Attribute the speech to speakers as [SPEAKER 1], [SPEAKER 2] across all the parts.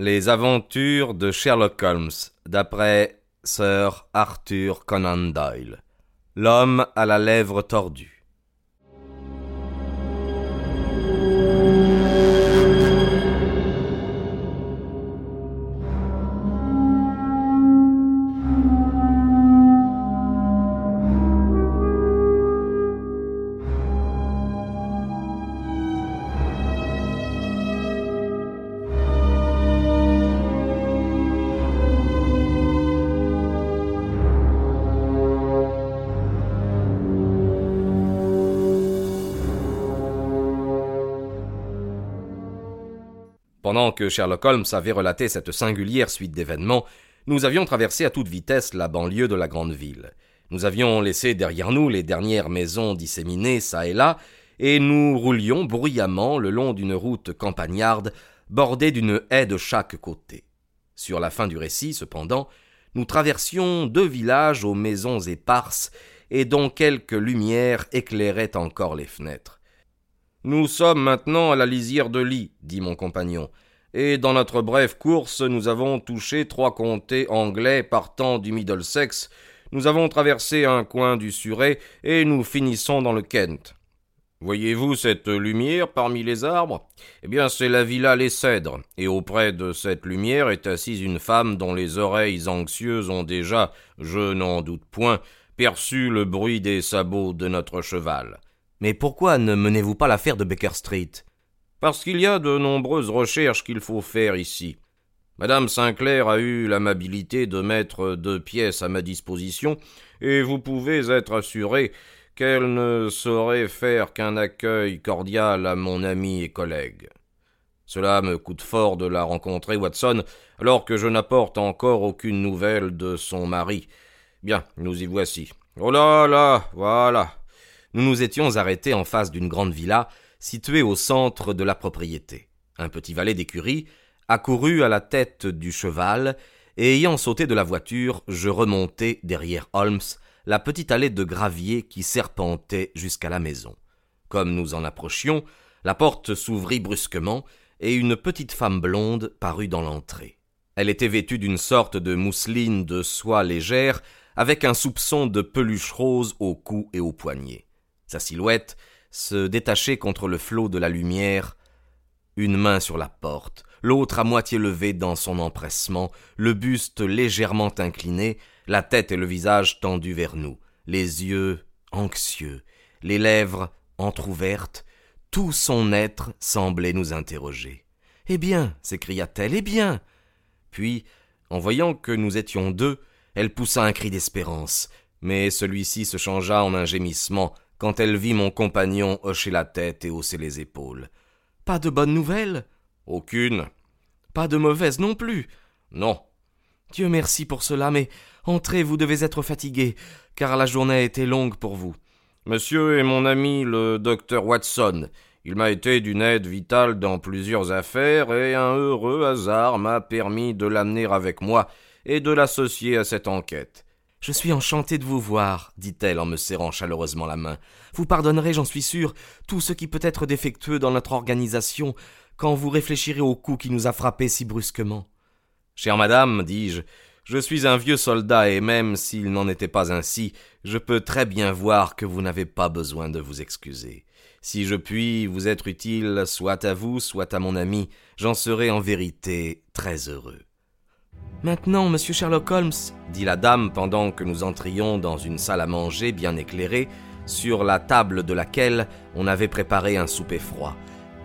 [SPEAKER 1] Les aventures de Sherlock Holmes, d'après Sir Arthur Conan Doyle. L'homme à la lèvre tordue. Pendant que Sherlock Holmes avait relaté cette singulière suite d'événements, nous avions traversé à toute vitesse la banlieue de la grande ville. Nous avions laissé derrière nous les dernières maisons disséminées çà et là, et nous roulions bruyamment le long d'une route campagnarde bordée d'une haie de chaque côté. Sur la fin du récit, cependant, nous traversions deux villages aux maisons éparses et dont quelques lumières éclairaient encore les fenêtres. Nous sommes maintenant à la lisière de Lee, dit mon compagnon, et dans notre brève course nous avons touché trois comtés anglais partant du Middlesex, nous avons traversé un coin du Surrey, et nous finissons dans le Kent. Voyez-vous cette lumière parmi les arbres? Eh bien, c'est la villa Les Cèdres, et auprès de cette lumière est assise une femme dont les oreilles anxieuses ont déjà, je n'en doute point, perçu le bruit des sabots de notre cheval.
[SPEAKER 2] Mais pourquoi ne menez-vous pas l'affaire de Baker Street?
[SPEAKER 1] Parce qu'il y a de nombreuses recherches qu'il faut faire ici. Madame Sinclair a eu l'amabilité de mettre deux pièces à ma disposition, et vous pouvez être assuré qu'elle ne saurait faire qu'un accueil cordial à mon ami et collègue. Cela me coûte fort de la rencontrer, Watson, alors que je n'apporte encore aucune nouvelle de son mari. Bien, nous y voici. Oh là là, voilà
[SPEAKER 2] nous nous étions arrêtés en face d'une grande villa située au centre de la propriété. Un petit valet d'écurie accourut à la tête du cheval, et ayant sauté de la voiture, je remontai derrière Holmes la petite allée de gravier qui serpentait jusqu'à la maison. Comme nous en approchions, la porte s'ouvrit brusquement, et une petite femme blonde parut dans l'entrée. Elle était vêtue d'une sorte de mousseline de soie légère, avec un soupçon de peluche rose au cou et aux poignets. Sa silhouette se détachait contre le flot de la lumière, une main sur la porte, l'autre à moitié levée dans son empressement, le buste légèrement incliné, la tête et le visage tendus vers nous, les yeux anxieux, les lèvres entr'ouvertes, tout son être semblait nous interroger. Eh bien, s'écria-t-elle, eh bien. Puis, en voyant que nous étions deux, elle poussa un cri d'espérance, mais celui-ci se changea en un gémissement, quand elle vit mon compagnon hocher la tête et hausser les épaules.
[SPEAKER 1] Pas de bonnes nouvelles?
[SPEAKER 2] Aucune.
[SPEAKER 1] Pas de mauvaises non plus?
[SPEAKER 2] Non.
[SPEAKER 1] Dieu merci pour cela, mais entrez, vous devez être fatigué, car la journée a été longue pour vous.
[SPEAKER 2] Monsieur est mon ami le docteur Watson. Il m'a été d'une aide vitale dans plusieurs affaires, et un heureux hasard m'a permis de l'amener avec moi et de l'associer à cette enquête.
[SPEAKER 1] Je suis enchantée de vous voir, dit-elle en me serrant chaleureusement la main. Vous pardonnerez, j'en suis sûr, tout ce qui peut être défectueux dans notre organisation quand vous réfléchirez au coup qui nous a frappés si brusquement.
[SPEAKER 2] Chère madame, dis-je, je suis un vieux soldat et même s'il n'en était pas ainsi, je peux très bien voir que vous n'avez pas besoin de vous excuser. Si je puis vous être utile, soit à vous, soit à mon ami, j'en serai en vérité très heureux.
[SPEAKER 1] Maintenant, monsieur Sherlock Holmes, dit la dame pendant que nous entrions dans une salle à manger bien éclairée, sur la table de laquelle on avait préparé un souper froid.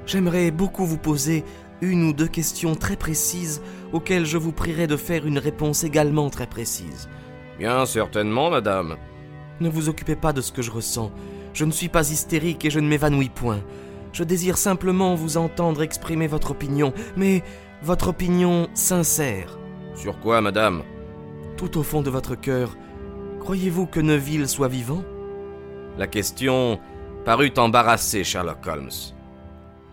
[SPEAKER 1] J'aimerais beaucoup vous poser une ou deux questions très précises auxquelles je vous prierai de faire une réponse également très précise.
[SPEAKER 2] Bien certainement, madame.
[SPEAKER 1] Ne vous occupez pas de ce que je ressens. Je ne suis pas hystérique et je ne m'évanouis point. Je désire simplement vous entendre exprimer votre opinion, mais votre opinion sincère.
[SPEAKER 2] Sur quoi, madame
[SPEAKER 1] Tout au fond de votre cœur, croyez-vous que Neville soit vivant?
[SPEAKER 2] La question parut embarrasser Sherlock Holmes.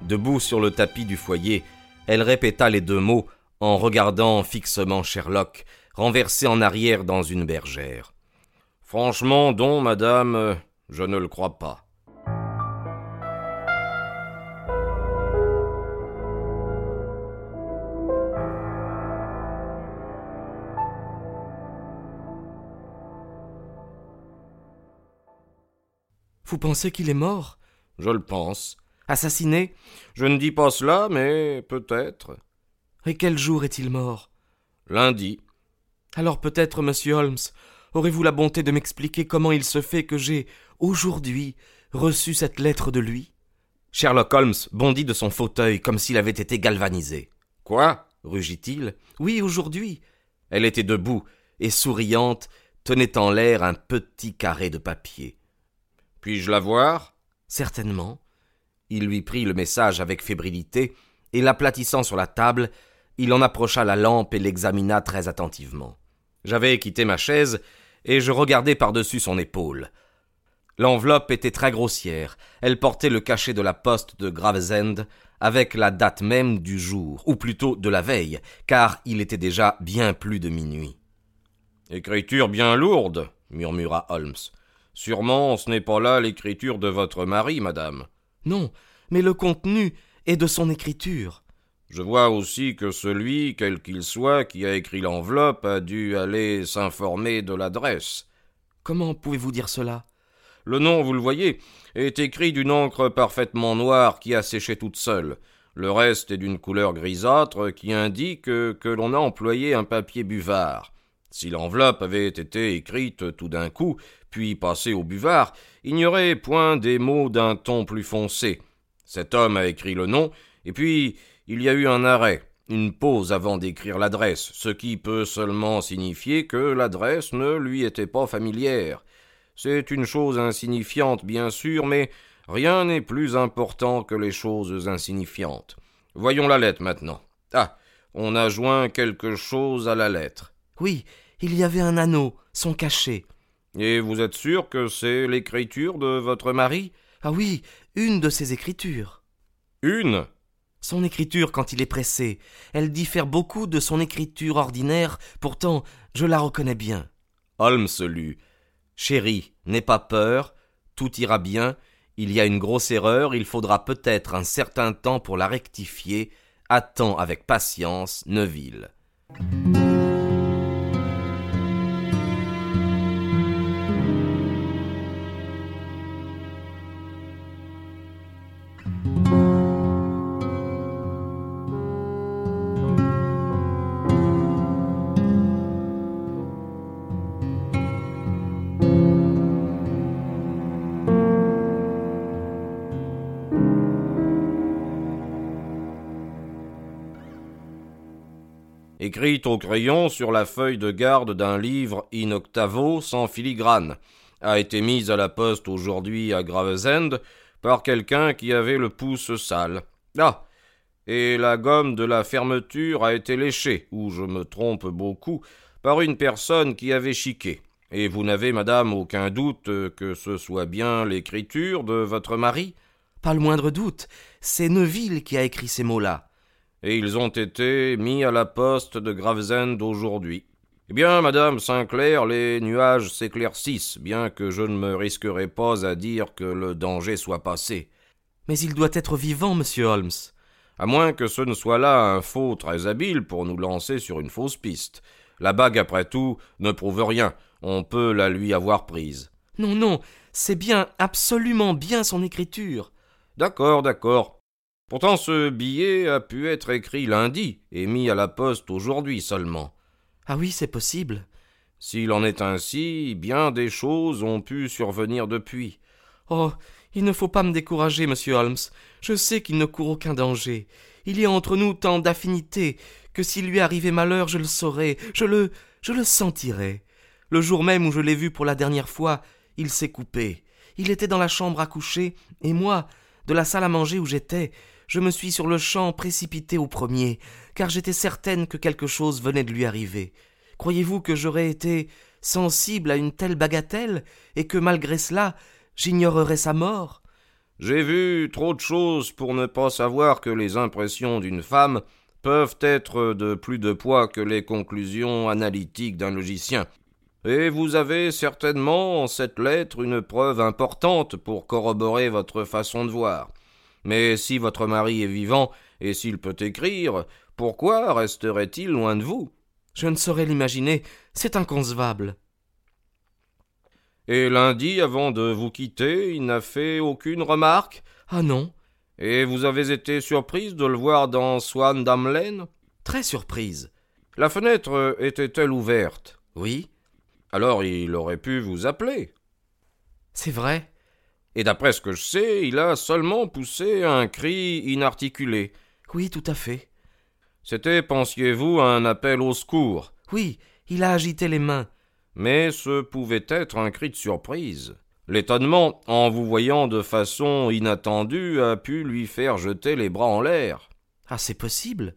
[SPEAKER 2] Debout sur le tapis du foyer, elle répéta les deux mots en regardant fixement Sherlock, renversé en arrière dans une bergère. Franchement, don, madame, je ne le crois pas. Vous pensez qu'il est mort?
[SPEAKER 1] Je le pense.
[SPEAKER 2] Assassiné?
[SPEAKER 1] Je ne dis pas cela, mais peut-être.
[SPEAKER 2] Et quel jour est-il mort?
[SPEAKER 1] Lundi.
[SPEAKER 2] Alors peut-être, monsieur Holmes, aurez-vous la bonté de m'expliquer comment il se fait que j'ai, aujourd'hui, reçu cette lettre de lui?
[SPEAKER 1] Sherlock Holmes bondit de son fauteuil comme s'il avait été galvanisé.
[SPEAKER 2] Quoi? rugit-il. Oui, aujourd'hui.
[SPEAKER 1] Elle était debout et souriante, tenait en l'air un petit carré de papier. Puis-je la voir?
[SPEAKER 2] Certainement.
[SPEAKER 1] Il lui prit le message avec fébrilité, et l'aplatissant sur la table, il en approcha la lampe et l'examina très attentivement. J'avais quitté ma chaise, et je regardais par-dessus son épaule. L'enveloppe était très grossière, elle portait le cachet de la poste de Gravesend, avec la date même du jour, ou plutôt de la veille, car il était déjà bien plus de minuit. Écriture bien lourde, murmura Holmes. Sûrement ce n'est pas là l'écriture de votre mari, madame.
[SPEAKER 2] Non, mais le contenu est de son écriture.
[SPEAKER 1] Je vois aussi que celui, quel qu'il soit, qui a écrit l'enveloppe a dû aller s'informer de l'adresse.
[SPEAKER 2] Comment pouvez-vous dire cela?
[SPEAKER 1] Le nom, vous le voyez, est écrit d'une encre parfaitement noire qui a séché toute seule. Le reste est d'une couleur grisâtre qui indique que l'on a employé un papier buvard. Si l'enveloppe avait été écrite tout d'un coup, puis passée au buvard, il n'y aurait point des mots d'un ton plus foncé. Cet homme a écrit le nom, et puis il y a eu un arrêt, une pause avant d'écrire l'adresse, ce qui peut seulement signifier que l'adresse ne lui était pas familière. C'est une chose insignifiante, bien sûr, mais rien n'est plus important que les choses insignifiantes. Voyons la lettre maintenant. Ah. On a joint quelque chose à la lettre.
[SPEAKER 2] Oui, il y avait un anneau, son cachet.
[SPEAKER 1] Et vous êtes sûr que c'est l'écriture de votre mari?
[SPEAKER 2] Ah oui, une de ses écritures.
[SPEAKER 1] Une?
[SPEAKER 2] Son écriture quand il est pressé. Elle diffère beaucoup de son écriture ordinaire, pourtant je la reconnais bien.
[SPEAKER 1] Holmes lut. Chérie, n'aie pas peur, tout ira bien, il y a une grosse erreur, il faudra peut-être un certain temps pour la rectifier. Attends avec patience, Neville. Écrite au crayon sur la feuille de garde d'un livre in octavo sans filigrane, a été mise à la poste aujourd'hui à Gravesend par quelqu'un qui avait le pouce sale. Ah. Et la gomme de la fermeture a été léchée, ou je me trompe beaucoup, par une personne qui avait chiqué. Et vous n'avez, madame, aucun doute que ce soit bien l'écriture de votre mari?
[SPEAKER 2] Pas le moindre doute. C'est Neuville qui a écrit ces mots-là
[SPEAKER 1] et ils ont été mis à la poste de Gravesend aujourd'hui. Eh bien, madame Sinclair, les nuages s'éclaircissent, bien que je ne me risquerai pas à dire que le danger soit passé.
[SPEAKER 2] Mais il doit être vivant, monsieur Holmes.
[SPEAKER 1] À moins que ce ne soit là un faux très habile pour nous lancer sur une fausse piste. La bague, après tout, ne prouve rien. On peut la lui avoir prise.
[SPEAKER 2] Non, non, c'est bien, absolument bien son écriture.
[SPEAKER 1] D'accord, d'accord. Pourtant ce billet a pu être écrit lundi et mis à la poste aujourd'hui seulement.
[SPEAKER 2] Ah oui, c'est possible.
[SPEAKER 1] S'il en est ainsi, bien des choses ont pu survenir depuis.
[SPEAKER 2] Oh. Il ne faut pas me décourager, monsieur Holmes. Je sais qu'il ne court aucun danger. Il y a entre nous tant d'affinité que s'il lui arrivait malheur, je le saurais, je le je le sentirais. Le jour même où je l'ai vu pour la dernière fois, il s'est coupé. Il était dans la chambre à coucher, et moi, de la salle à manger où j'étais, je me suis sur le champ précipité au premier, car j'étais certaine que quelque chose venait de lui arriver. Croyez-vous que j'aurais été sensible à une telle bagatelle, et que malgré cela j'ignorerais sa mort?
[SPEAKER 1] J'ai vu trop de choses pour ne pas savoir que les impressions d'une femme peuvent être de plus de poids que les conclusions analytiques d'un logicien. Et vous avez certainement en cette lettre une preuve importante pour corroborer votre façon de voir. Mais si votre mari est vivant, et s'il peut écrire, pourquoi resterait-il loin de vous?
[SPEAKER 2] Je ne saurais l'imaginer, c'est inconcevable.
[SPEAKER 1] Et lundi, avant de vous quitter, il n'a fait aucune remarque?
[SPEAKER 2] Ah non.
[SPEAKER 1] Et vous avez été surprise de le voir dans Swan Damlen?
[SPEAKER 2] Très surprise.
[SPEAKER 1] La fenêtre était-elle ouverte?
[SPEAKER 2] Oui.
[SPEAKER 1] Alors il aurait pu vous appeler.
[SPEAKER 2] C'est vrai.
[SPEAKER 1] Et d'après ce que je sais, il a seulement poussé un cri inarticulé.
[SPEAKER 2] Oui, tout à fait.
[SPEAKER 1] C'était, pensiez-vous, un appel au secours
[SPEAKER 2] Oui, il a agité les mains.
[SPEAKER 1] Mais ce pouvait être un cri de surprise. L'étonnement, en vous voyant de façon inattendue, a pu lui faire jeter les bras en l'air.
[SPEAKER 2] Ah, c'est possible.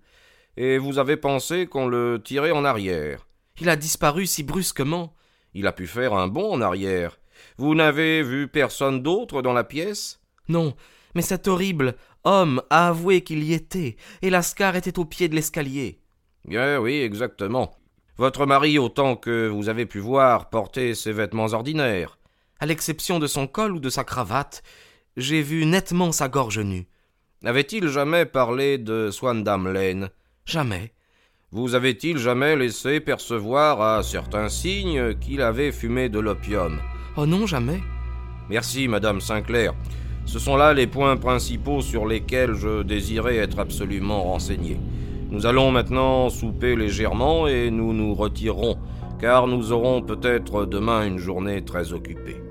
[SPEAKER 1] Et vous avez pensé qu'on le tirait en arrière.
[SPEAKER 2] Il a disparu si brusquement.
[SPEAKER 1] Il a pu faire un bond en arrière. Vous n'avez vu personne d'autre dans la pièce?
[SPEAKER 2] Non, mais cet horrible homme a avoué qu'il y était, et Lascar était au pied de l'escalier.
[SPEAKER 1] Bien oui, exactement. Votre mari, autant que vous avez pu voir, portait ses vêtements ordinaires.
[SPEAKER 2] À l'exception de son col ou de sa cravate, j'ai vu nettement sa gorge nue.
[SPEAKER 1] Avait-il jamais parlé de Swandam Lane?
[SPEAKER 2] Jamais.
[SPEAKER 1] Vous avait-il jamais laissé percevoir à certains signes qu'il avait fumé de l'opium?
[SPEAKER 2] Oh non, jamais.
[SPEAKER 1] Merci, madame Sinclair. Ce sont là les points principaux sur lesquels je désirais être absolument renseigné. Nous allons maintenant souper légèrement et nous nous retirerons, car nous aurons peut-être demain une journée très occupée.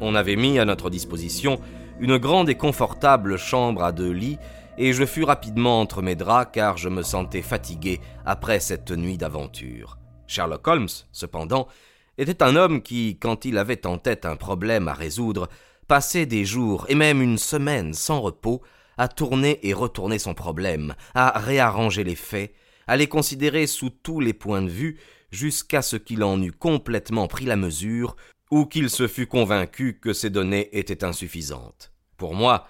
[SPEAKER 1] On avait mis à notre disposition une grande et confortable chambre à deux lits, et je fus rapidement entre mes draps car je me sentais fatigué après cette nuit d'aventure. Sherlock Holmes, cependant, était un homme qui, quand il avait en tête un problème à résoudre, passait des jours et même une semaine sans repos à tourner et retourner son problème, à réarranger les faits, à les considérer sous tous les points de vue, jusqu'à ce qu'il en eût complètement pris la mesure, ou qu'il se fût convaincu que ces données étaient insuffisantes. Pour moi,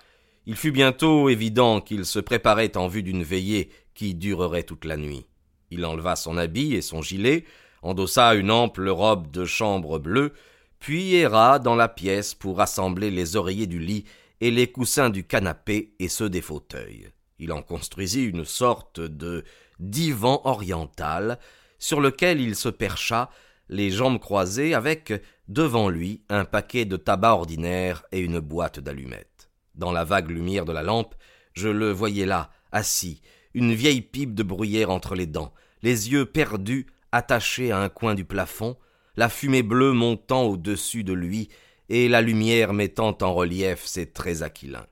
[SPEAKER 1] il fut bientôt évident qu'il se préparait en vue d'une veillée qui durerait toute la nuit. Il enleva son habit et son gilet, endossa une ample robe de chambre bleue, puis erra dans la pièce pour rassembler les oreillers du lit et les coussins du canapé et ceux des fauteuils. Il en construisit une sorte de divan oriental sur lequel il se percha, les jambes croisées, avec devant lui un paquet de tabac ordinaire et une boîte d'allumettes. Dans la vague lumière de la lampe, je le voyais là, assis, une vieille pipe de bruyère entre les dents, les yeux perdus attaché à un coin du plafond, la fumée bleue montant au-dessus de lui et la lumière mettant en relief ses traits aquilins.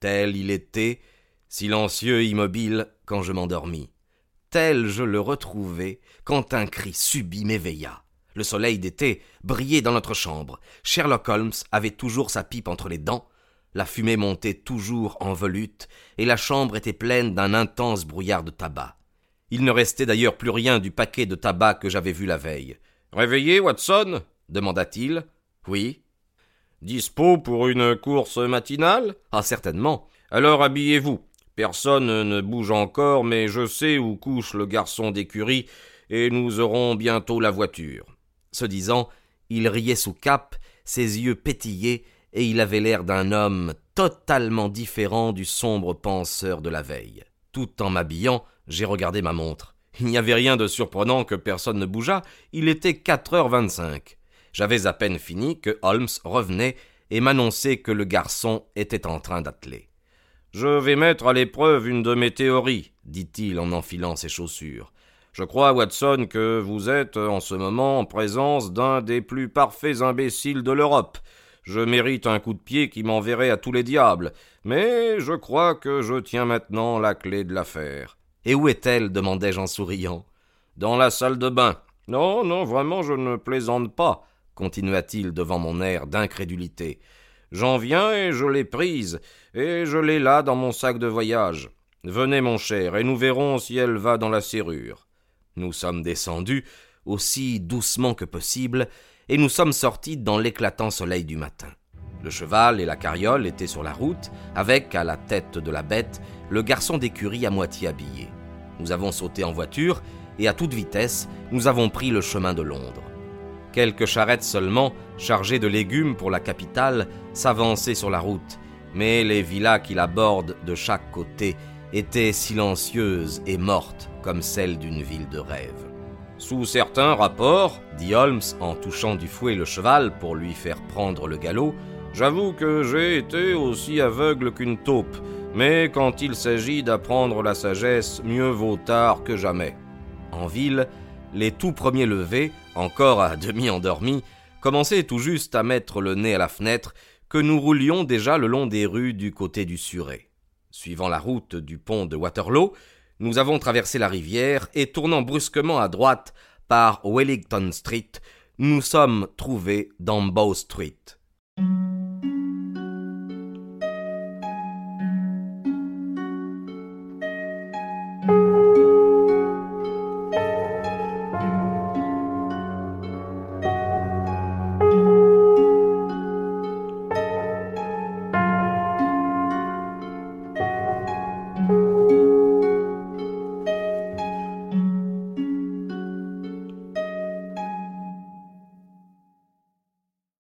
[SPEAKER 1] Tel il était, silencieux, immobile, quand je m'endormis. Tel je le retrouvai quand un cri subit m'éveilla. Le soleil d'été brillait dans notre chambre. Sherlock Holmes avait toujours sa pipe entre les dents. La fumée montait toujours en volute, et la chambre était pleine d'un intense brouillard de tabac. Il ne restait d'ailleurs plus rien du paquet de tabac que j'avais vu la veille. Réveillé, Watson? demanda-t-il.
[SPEAKER 2] Oui.
[SPEAKER 1] Dispo pour une course matinale?
[SPEAKER 2] Ah, certainement.
[SPEAKER 1] Alors habillez-vous. Personne ne bouge encore, mais je sais où couche le garçon d'écurie, et nous aurons bientôt la voiture.
[SPEAKER 2] Ce disant, il riait sous cap, ses yeux pétillaient, et il avait l'air d'un homme totalement différent du sombre penseur de la veille. Tout en m'habillant, j'ai regardé ma montre. Il n'y avait rien de surprenant que personne ne bougeât, il était quatre heures vingt-cinq. J'avais à peine fini que Holmes revenait et m'annonçait que le garçon était en train d'atteler.
[SPEAKER 1] Je vais mettre à l'épreuve une de mes théories, dit-il en enfilant ses chaussures. Je crois, Watson, que vous êtes en ce moment en présence d'un des plus parfaits imbéciles de l'Europe. Je mérite un coup de pied qui m'enverrait à tous les diables, mais je crois que je tiens maintenant la clé de l'affaire.
[SPEAKER 2] Et où est-elle? demandai-je en souriant.
[SPEAKER 1] Dans la salle de bain. Non, non, vraiment, je ne plaisante pas, continua-t-il devant mon air d'incrédulité. J'en viens et je l'ai prise, et je l'ai là dans mon sac de voyage. Venez, mon cher, et nous verrons si elle va dans la serrure.
[SPEAKER 2] Nous sommes descendus, aussi doucement que possible, et nous sommes sortis dans l'éclatant soleil du matin. Le cheval et la carriole étaient sur la route, avec, à la tête de la bête, le garçon d'écurie à moitié habillé. Nous avons sauté en voiture, et à toute vitesse, nous avons pris le chemin de Londres. Quelques charrettes seulement, chargées de légumes pour la capitale, s'avançaient sur la route, mais les villas qui la bordent de chaque côté étaient silencieuses et mortes comme celles d'une ville de rêve.
[SPEAKER 1] Sous certains rapports, dit Holmes en touchant du fouet le cheval pour lui faire prendre le galop, j'avoue que j'ai été aussi aveugle qu'une taupe, mais quand il s'agit d'apprendre la sagesse, mieux vaut tard que jamais. En ville, les tout premiers levés, encore à demi endormis, commençaient tout juste à mettre le nez à la fenêtre que nous roulions déjà le long des rues du côté du Suré. Suivant la route du pont de Waterloo, nous avons traversé la rivière et tournant brusquement à droite par Wellington Street, nous sommes trouvés dans Bow Street.